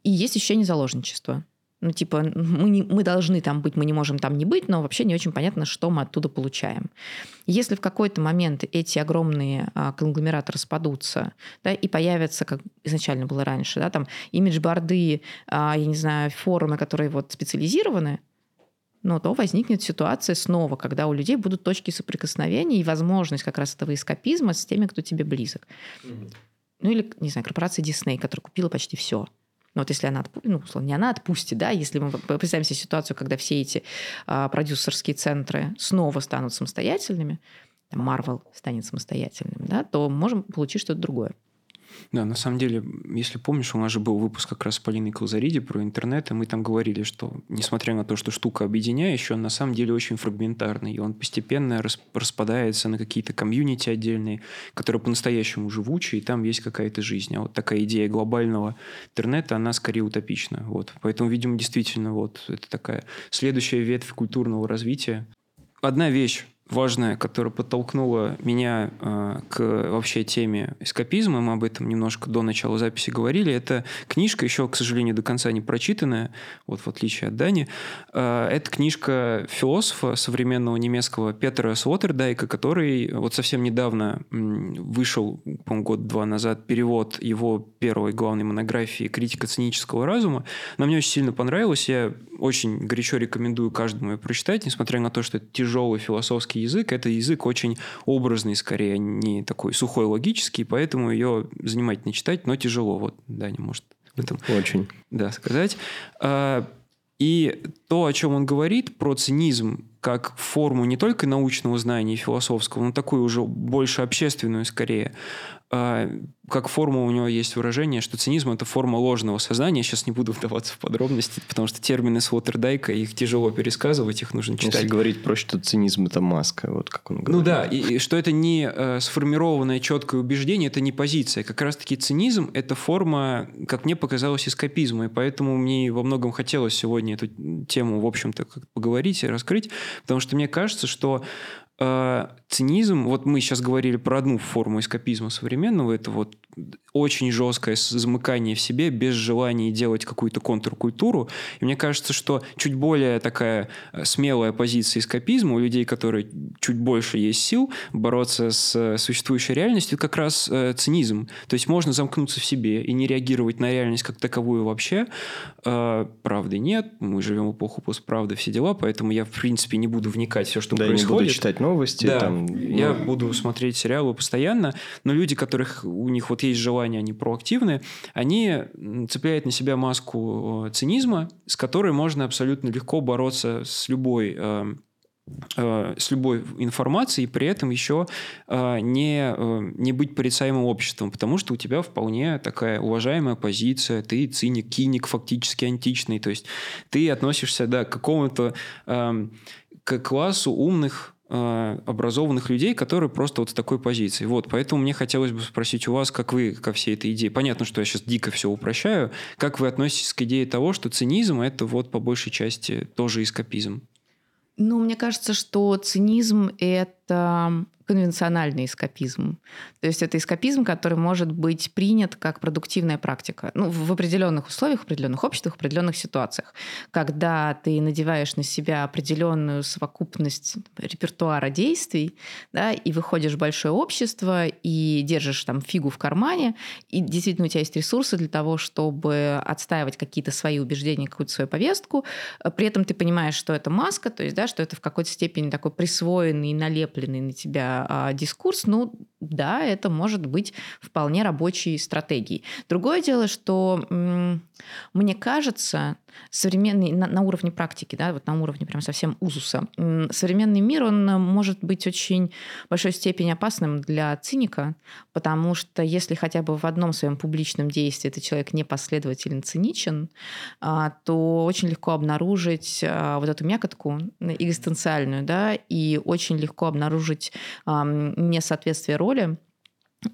И есть ощущение заложничества. Ну, типа, мы, не, мы должны там быть, мы не можем там не быть, но вообще не очень понятно, что мы оттуда получаем. Если в какой-то момент эти огромные а, конгломераты распадутся, да, и появятся, как изначально было раньше, да, там имидж-борды, а, я не знаю, форумы, которые вот специализированы, но то возникнет ситуация снова, когда у людей будут точки соприкосновения и возможность как раз этого эскапизма с теми, кто тебе близок. Mm-hmm. Ну или, не знаю, корпорация Disney, которая купила почти все. Ну, вот если она, ну, условно, не она отпустит, да, если мы представим себе ситуацию, когда все эти а, продюсерские центры снова станут самостоятельными, Marvel станет самостоятельным, да, то можем получить что-то другое. Да, на самом деле, если помнишь, у нас же был выпуск как раз с Полиной Калзариди про интернет, и мы там говорили, что, несмотря на то, что штука объединяющая, он на самом деле очень фрагментарный, и он постепенно распадается на какие-то комьюнити отдельные, которые по-настоящему живучие, и там есть какая-то жизнь. А вот такая идея глобального интернета, она скорее утопична. Вот. Поэтому, видимо, действительно, вот это такая следующая ветвь культурного развития. Одна вещь, важная, которая подтолкнула меня э, к вообще теме эскапизма, мы об этом немножко до начала записи говорили, это книжка, еще, к сожалению, до конца не прочитанная, вот в отличие от Дани. Э, это книжка философа современного немецкого Петра Слоттердайка, который вот совсем недавно вышел, по год-два назад, перевод его первой главной монографии «Критика цинического разума». Она мне очень сильно понравилась, я очень горячо рекомендую каждому ее прочитать, несмотря на то, что это тяжелый философский язык. Это язык очень образный, скорее, не такой сухой логический, поэтому ее занимательно читать, но тяжело. Вот Даня может об этом очень. Да, сказать. А, и то, о чем он говорит, про цинизм как форму не только научного знания и философского, но такую уже больше общественную скорее, как форма у него есть выражение, что цинизм – это форма ложного сознания. Я сейчас не буду вдаваться в подробности, потому что термины Слоттердайка, их тяжело пересказывать, их нужно читать. Если говорить проще, что цинизм – это маска, вот как он говорит. Ну да, и, и что это не э, сформированное четкое убеждение, это не позиция. Как раз-таки цинизм – это форма, как мне показалось, эскапизма, и поэтому мне во многом хотелось сегодня эту тему, в общем-то, поговорить и раскрыть, потому что мне кажется, что цинизм, вот мы сейчас говорили про одну форму эскапизма современного, это вот очень жесткое замыкание в себе без желания делать какую-то контркультуру. И мне кажется, что чуть более такая э, смелая позиция эскапизма у людей, которые чуть больше есть сил бороться с э, существующей реальностью, как раз э, цинизм. То есть можно замкнуться в себе и не реагировать на реальность как таковую вообще. Э, правды нет, мы живем в эпоху постправды, все дела, поэтому я, в принципе, не буду вникать все, что да, происходит. Да, не буду читать новости. Да, там, я ну... буду смотреть сериалы постоянно, но люди, которых у них вот есть желание, они проактивны, они цепляют на себя маску э, цинизма, с которой можно абсолютно легко бороться с любой э, э, с любой информацией, и при этом еще не, не быть порицаемым обществом, потому что у тебя вполне такая уважаемая позиция, ты циник, киник фактически античный, то есть ты относишься да, к какому-то эм, к классу умных Э, образованных людей, которые просто вот с такой позиции. Вот, поэтому мне хотелось бы спросить у вас, как вы ко всей этой идее, понятно, что я сейчас дико все упрощаю, как вы относитесь к идее того, что цинизм – это вот по большей части тоже эскапизм? Ну, мне кажется, что цинизм – это конвенциональный эскапизм. То есть это эскапизм, который может быть принят как продуктивная практика ну, в определенных условиях, в определенных обществах, в определенных ситуациях. Когда ты надеваешь на себя определенную совокупность репертуара действий да, и выходишь в большое общество и держишь там фигу в кармане, и действительно у тебя есть ресурсы для того, чтобы отстаивать какие-то свои убеждения, какую-то свою повестку. При этом ты понимаешь, что это маска, то есть да, что это в какой-то степени такой присвоенный, налепленный на тебя а, дискурс, ну да, это может быть вполне рабочей стратегией. Другое дело, что мне кажется, современный на, на уровне практики, да, вот на уровне прям совсем узуса, современный мир, он может быть очень большой степени опасным для циника, потому что если хотя бы в одном своем публичном действии этот человек непоследователен, циничен, а, то очень легко обнаружить а, вот эту мякотку экзистенциальную, да, и очень легко обнаружить несоответствие роли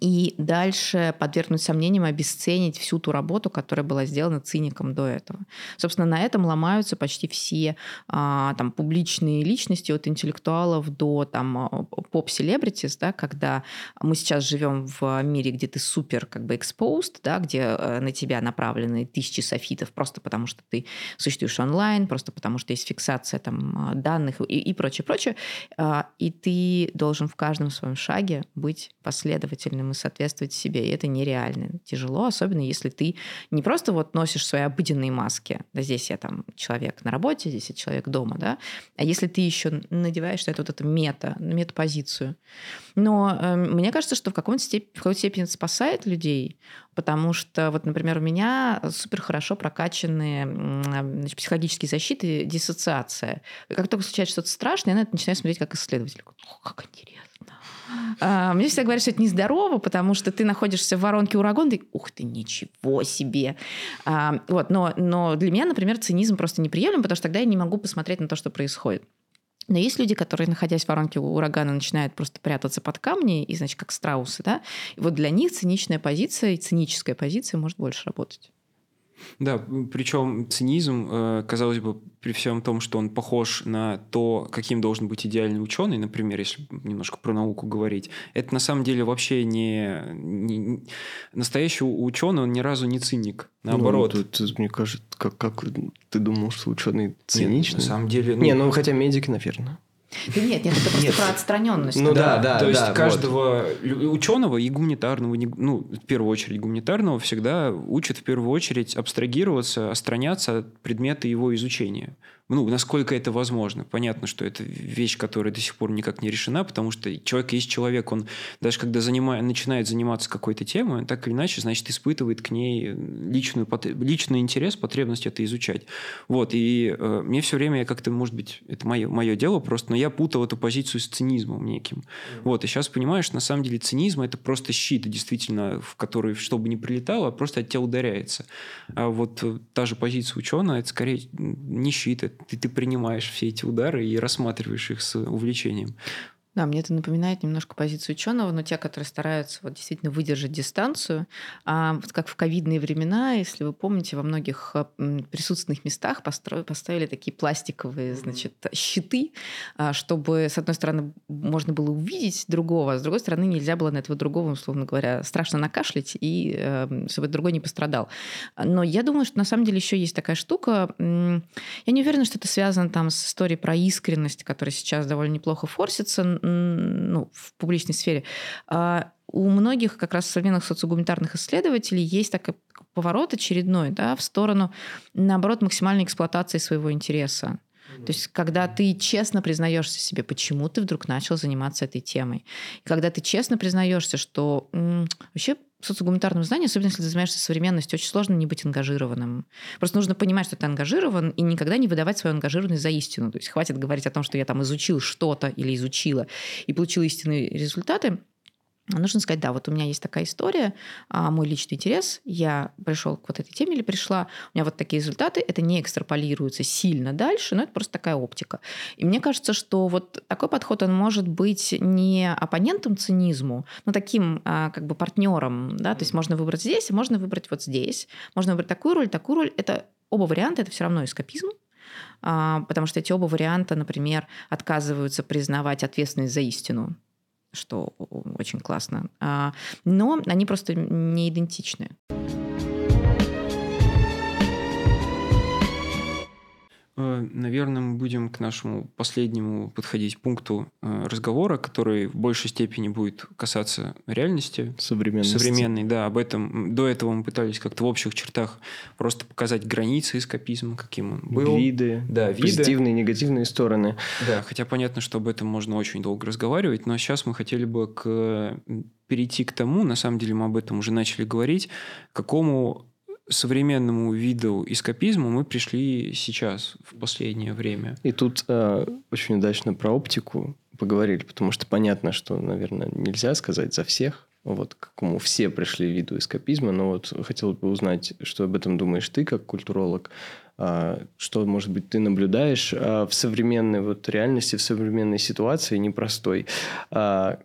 и дальше подвергнуть сомнениям, обесценить всю ту работу, которая была сделана циником до этого. Собственно, на этом ломаются почти все а, там, публичные личности, от интеллектуалов до там, а, поп-селебритис, да, когда мы сейчас живем в мире, где ты супер как бы exposed, да, где э, на тебя направлены тысячи софитов просто потому, что ты существуешь онлайн, просто потому, что есть фиксация там, данных и, и прочее, прочее. А, и ты должен в каждом своем шаге быть последовательным правильным и соответствовать себе. И это нереально тяжело, особенно если ты не просто вот носишь свои обыденные маски, да здесь я там человек на работе, здесь я человек дома, да, а если ты еще надеваешь это вот эту мета, метапозицию. Но э, мне кажется, что в, каком-то степени, в какой-то степени это спасает людей, потому что вот, например, у меня супер хорошо прокачанные значит, психологические защиты, диссоциация. Как только случается что-то страшное, я на это начинаю смотреть как исследователь. О, как интересно мне всегда говорят, что это нездорово, потому что ты находишься в воронке урагана, ты, ух ты, ничего себе. А, вот, но, но для меня, например, цинизм просто неприемлем, потому что тогда я не могу посмотреть на то, что происходит. Но есть люди, которые, находясь в воронке урагана, начинают просто прятаться под камни, и, значит, как страусы, да? И вот для них циничная позиция и циническая позиция может больше работать. Да, причем цинизм, э, казалось бы, при всем том, что он похож на то, каким должен быть идеальный ученый, например, если немножко про науку говорить, это на самом деле вообще не, не настоящий ученый, он ни разу не циник. Наоборот. Ну, тут, мне кажется, как, как ты думал, что ученый циничный? Нет, на самом деле... Ну... Не, ну хотя медики, наверное. Да нет, нет, это просто нет. про отстраненность. Ну да, да. То да, есть да, каждого вот. ученого и гуманитарного, ну, в первую очередь гуманитарного, всегда учат в первую очередь абстрагироваться, отстраняться от предмета его изучения ну, насколько это возможно. Понятно, что это вещь, которая до сих пор никак не решена, потому что человек есть человек, он даже когда занимает, начинает заниматься какой-то темой, он так или иначе, значит, испытывает к ней личную, личный интерес, потребность это изучать. Вот, и э, мне все время, я как-то, может быть, это мое, мое дело просто, но я путал эту позицию с цинизмом неким. Mm-hmm. Вот, и сейчас понимаешь, на самом деле цинизм – это просто щит, действительно, в который, чтобы не прилетало, а просто от тебя ударяется. А вот э, та же позиция ученого – это скорее не щит, это ты, ты принимаешь все эти удары и рассматриваешь их с увлечением. Да, мне это напоминает немножко позицию ученого, но те, которые стараются вот действительно выдержать дистанцию, а вот как в ковидные времена, если вы помните, во многих а, присутственных местах построили, поставили такие пластиковые, значит, щиты, а, чтобы, с одной стороны, можно было увидеть другого, а с другой стороны, нельзя было на этого другого, условно говоря, страшно накашлять, и эм, чтобы другой не пострадал. Но я думаю, что на самом деле еще есть такая штука. Я не уверена, что это связано там с историей про искренность, которая сейчас довольно неплохо форсится, ну, в публичной сфере. А у многих как раз современных социогуманитарных исследователей есть такой поворот очередной да, в сторону, наоборот, максимальной эксплуатации своего интереса. То есть, когда ты честно признаешься себе, почему ты вдруг начал заниматься этой темой. И когда ты честно признаешься, что м, вообще в социогуманитарном знании, особенно если ты занимаешься современностью, очень сложно не быть ангажированным. Просто нужно понимать, что ты ангажирован, и никогда не выдавать свою ангажированность за истину. То есть хватит говорить о том, что я там изучил что-то или изучила и получил истинные результаты, нужно сказать, да, вот у меня есть такая история, а, мой личный интерес, я пришел к вот этой теме или пришла, у меня вот такие результаты, это не экстраполируется сильно дальше, но это просто такая оптика. И мне кажется, что вот такой подход, он может быть не оппонентом цинизму, но таким а, как бы партнером, да, то есть можно выбрать здесь, а можно выбрать вот здесь, можно выбрать такую роль, такую роль, это оба варианта, это все равно эскапизм, а, потому что эти оба варианта, например, отказываются признавать ответственность за истину что очень классно. А, но они просто не идентичны. Наверное, мы будем к нашему последнему подходить пункту э, разговора, который в большей степени будет касаться реальности. Современности. Современной, да. Об этом до этого мы пытались как-то в общих чертах просто показать границы эскапизма, каким он был. Виды. Да, виды. Позитивные, негативные стороны. Да, хотя понятно, что об этом можно очень долго разговаривать, но сейчас мы хотели бы к перейти к тому, на самом деле мы об этом уже начали говорить, какому современному виду эскапизма мы пришли сейчас, в последнее время. И тут э, очень удачно про оптику поговорили, потому что понятно, что, наверное, нельзя сказать за всех, вот к какому все пришли виду эскапизма, но вот хотел бы узнать, что об этом думаешь ты, как культуролог, а, что, может быть, ты наблюдаешь а, в современной вот реальности, в современной ситуации непростой. А,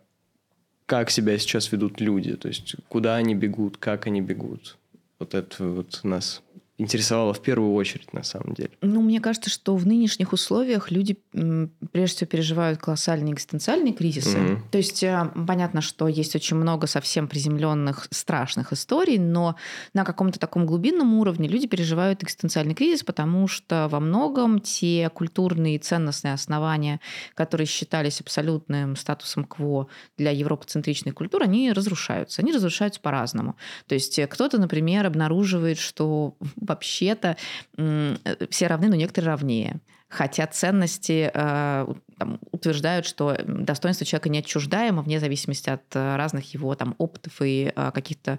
как себя сейчас ведут люди, то есть куда они бегут, как они бегут. Вот это вот нас интересовало в первую очередь, на самом деле? Ну, мне кажется, что в нынешних условиях люди прежде всего переживают колоссальные экзистенциальные кризисы. Mm-hmm. То есть э, понятно, что есть очень много совсем приземленных страшных историй, но на каком-то таком глубинном уровне люди переживают экзистенциальный кризис, потому что во многом те культурные и ценностные основания, которые считались абсолютным статусом кво для европоцентричной культуры, они разрушаются. Они разрушаются по-разному. То есть э, кто-то, например, обнаруживает, что вообще-то э, все равны, но некоторые равнее. Хотя ценности э, там, утверждают, что достоинство человека неотчуждаемо вне зависимости от э, разных его там, опытов и каких-то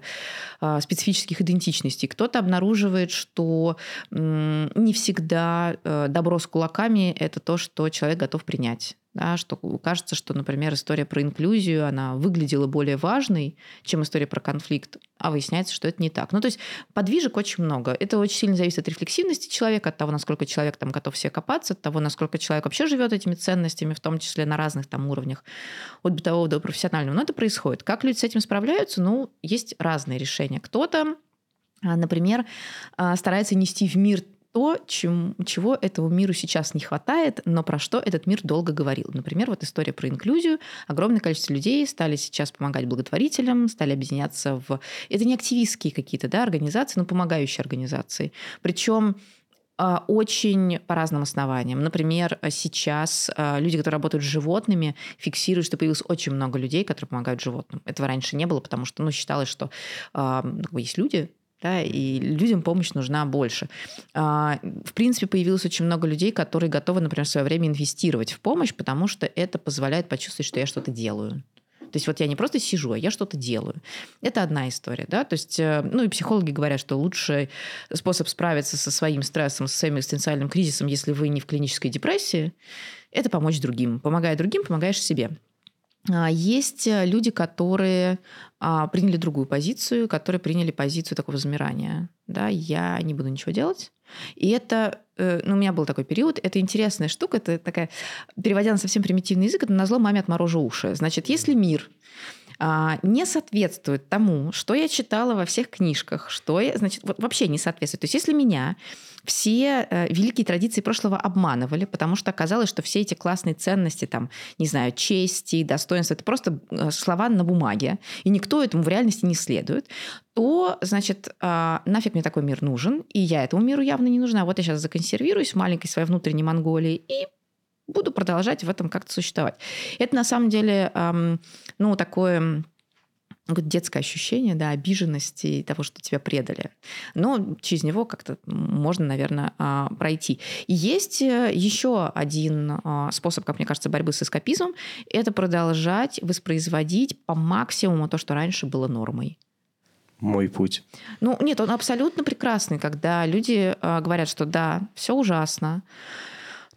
специфических идентичностей. Кто-то обнаруживает, что не всегда добро с кулаками – это то, что человек готов принять да, что кажется, что, например, история про инклюзию, она выглядела более важной, чем история про конфликт, а выясняется, что это не так. Ну, то есть подвижек очень много. Это очень сильно зависит от рефлексивности человека, от того, насколько человек там готов себе копаться, от того, насколько человек вообще живет этими ценностями, в том числе на разных там уровнях, от бытового до профессионального. Но это происходит. Как люди с этим справляются? Ну, есть разные решения. Кто-то а, например, а, старается нести в мир то, чем, чего этому миру сейчас не хватает, но про что этот мир долго говорил. Например, вот история про инклюзию. Огромное количество людей стали сейчас помогать благотворителям, стали объединяться в... Это не активистские какие-то да, организации, но помогающие организации. Причем а, очень по разным основаниям. Например, сейчас а, люди, которые работают с животными, фиксируют, что появилось очень много людей, которые помогают животным. Этого раньше не было, потому что ну, считалось, что э, есть люди, да, и людям помощь нужна больше. А, в принципе, появилось очень много людей, которые готовы, например, в свое время инвестировать в помощь, потому что это позволяет почувствовать, что я что-то делаю. То есть вот я не просто сижу, а я что-то делаю. Это одна история, да, то есть, э, ну и психологи говорят, что лучший способ справиться со своим стрессом, со своим экзистенциальным кризисом, если вы не в клинической депрессии, это помочь другим. Помогая другим, помогаешь себе. А, есть э, люди, которые а, приняли другую позицию, которые приняли позицию такого замирания. Да, я не буду ничего делать. И это, э, ну, у меня был такой период, это интересная штука, это такая, переводя на совсем примитивный язык, это назло маме отморожу уши. Значит, если мир а, не соответствует тому, что я читала во всех книжках, что я, значит, вообще не соответствует. То есть если меня все э, великие традиции прошлого обманывали, потому что оказалось, что все эти классные ценности, там, не знаю, чести, достоинства, это просто э, слова на бумаге, и никто этому в реальности не следует, то, значит, э, нафиг мне такой мир нужен, и я этому миру явно не нужна. Вот я сейчас законсервируюсь в маленькой своей внутренней Монголии и буду продолжать в этом как-то существовать. Это на самом деле, ну, такое детское ощущение, да, обиженности и того, что тебя предали. Но через него как-то можно, наверное, а, пройти. И есть э, еще один а, способ, как мне кажется, борьбы с эскапизмом. Это продолжать воспроизводить по максимуму то, что раньше было нормой мой путь. Ну, нет, он абсолютно прекрасный, когда люди э, говорят, что да, все ужасно,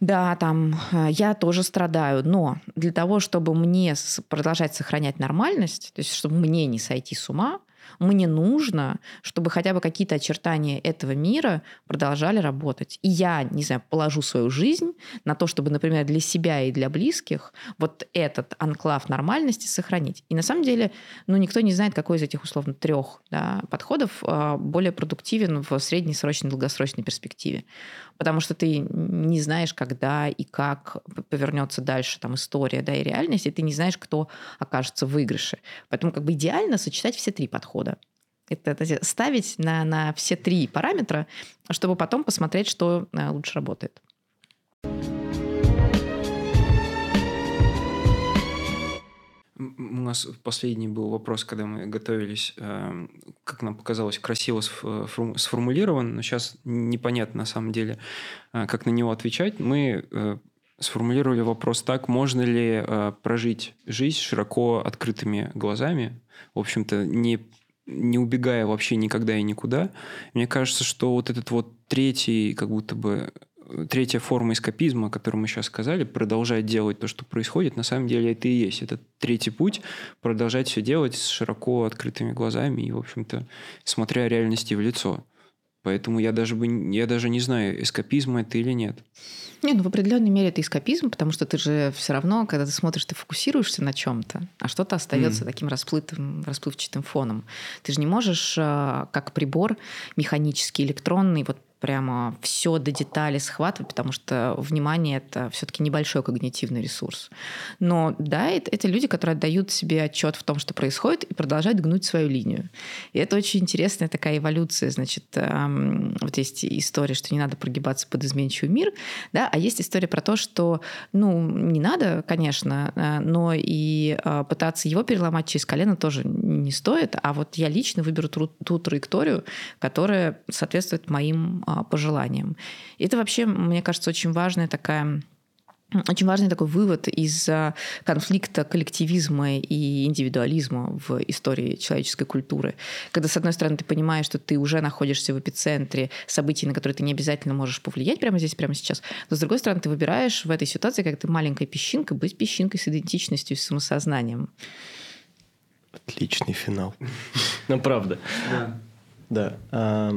да, там э, я тоже страдаю, но для того, чтобы мне продолжать сохранять нормальность, то есть чтобы мне не сойти с ума, мне нужно, чтобы хотя бы какие-то очертания этого мира продолжали работать. И я, не знаю, положу свою жизнь на то, чтобы, например, для себя и для близких вот этот анклав нормальности сохранить. И на самом деле, ну, никто не знает, какой из этих, условно, трех да, подходов а, более продуктивен в среднесрочной, долгосрочной перспективе. Потому что ты не знаешь, когда и как повернется дальше там история да, и реальность, и ты не знаешь, кто окажется в выигрыше. Поэтому как бы идеально сочетать все три подхода. Это, это ставить на, на все три параметра, чтобы потом посмотреть, что э, лучше работает. У нас последний был вопрос, когда мы готовились, э, как нам показалось, красиво сформулирован, но сейчас непонятно на самом деле, э, как на него отвечать. Мы сформулировали вопрос так, можно ли прожить жизнь широко открытыми глазами, в общем-то, не не убегая вообще никогда и никуда. Мне кажется, что вот этот вот третий, как будто бы э, третья форма эскапизма, которую мы сейчас сказали, продолжать делать то, что происходит, на самом деле это и есть. Это третий путь, продолжать все делать с широко открытыми глазами и, в общем-то, смотря реальности в лицо. Поэтому я даже, бы, я даже не знаю, эскапизм это или нет. Не, ну в определенной мере это эскапизм, потому что ты же все равно, когда ты смотришь, ты фокусируешься на чем-то, а что-то остается mm. таким расплытым, расплывчатым фоном. Ты же не можешь, а, как прибор механический, электронный, вот прямо все до деталей схватывать, потому что внимание это все-таки небольшой когнитивный ресурс. Но да, это, это люди, которые отдают себе отчет в том, что происходит, и продолжают гнуть свою линию. И это очень интересная такая эволюция. Значит, эм, вот есть история, что не надо прогибаться под изменчивый мир, да, а есть история про то, что, ну, не надо, конечно, э, но и э, пытаться его переломать через колено тоже не стоит, а вот я лично выберу ту, ту траекторию, которая соответствует моим э, пожеланиям. И это вообще, мне кажется, очень важная такая очень важный такой вывод из конфликта коллективизма и индивидуализма в истории человеческой культуры. Когда, с одной стороны, ты понимаешь, что ты уже находишься в эпицентре событий, на которые ты не обязательно можешь повлиять прямо здесь, прямо сейчас, но, с другой стороны, ты выбираешь в этой ситуации, как ты маленькая песчинка, быть песчинкой с идентичностью и самосознанием. Отличный финал. Ну, правда. Да. Да.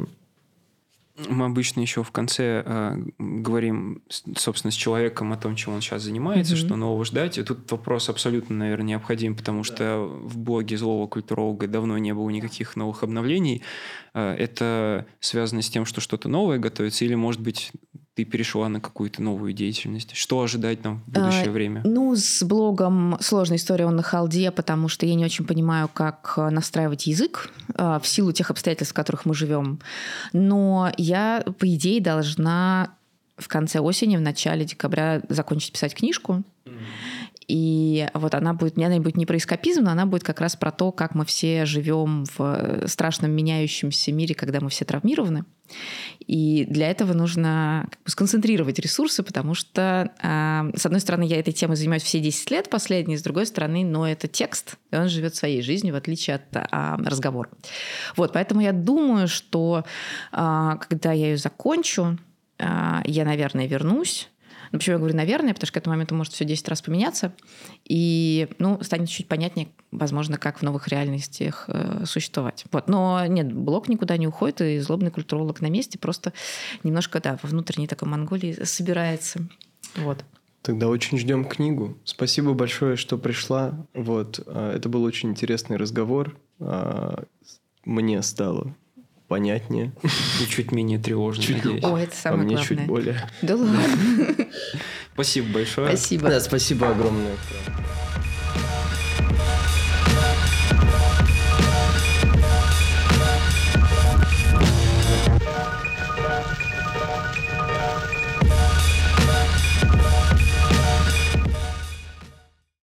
Мы обычно еще в конце э, говорим, собственно, с человеком о том, чем он сейчас занимается, mm-hmm. что нового ждать. И тут вопрос абсолютно, наверное, необходим, потому да. что в блоге злого культуролога давно не было никаких новых обновлений. Э, это связано с тем, что что-то новое готовится, или, может быть, ты перешла на какую-то новую деятельность? Что ожидать нам в будущее а, время? Ну, с блогом сложная история, он на халде, потому что я не очень понимаю, как настраивать язык а, в силу тех обстоятельств, в которых мы живем. Но я, по идее, должна в конце осени, в начале декабря закончить писать книжку. Mm. И вот она будет, она будет не про эскапизм, но она будет как раз про то, как мы все живем в страшном меняющемся мире, когда мы все травмированы. И для этого нужно как бы сконцентрировать ресурсы, потому что, э, с одной стороны, я этой темой занимаюсь все 10 лет последние, с другой стороны, но это текст, и он живет своей жизнью, в отличие от э, разговора. Вот, поэтому я думаю, что э, когда я ее закончу, э, я, наверное, вернусь ну, почему я говорю «наверное», потому что к этому моменту может все 10 раз поменяться, и, ну, станет чуть понятнее, возможно, как в новых реальностях э, существовать. Вот. Но нет, блок никуда не уходит, и злобный культуролог на месте просто немножко, да, во внутренней такой Монголии собирается. Вот. Тогда очень ждем книгу. Спасибо большое, что пришла. Вот. Э, это был очень интересный разговор. Э, мне стало понятнее. И чуть менее тревожно, чуть, надеюсь. О, это самое а мне главное. чуть более. Да ладно. Спасибо большое. Спасибо. Да, спасибо огромное.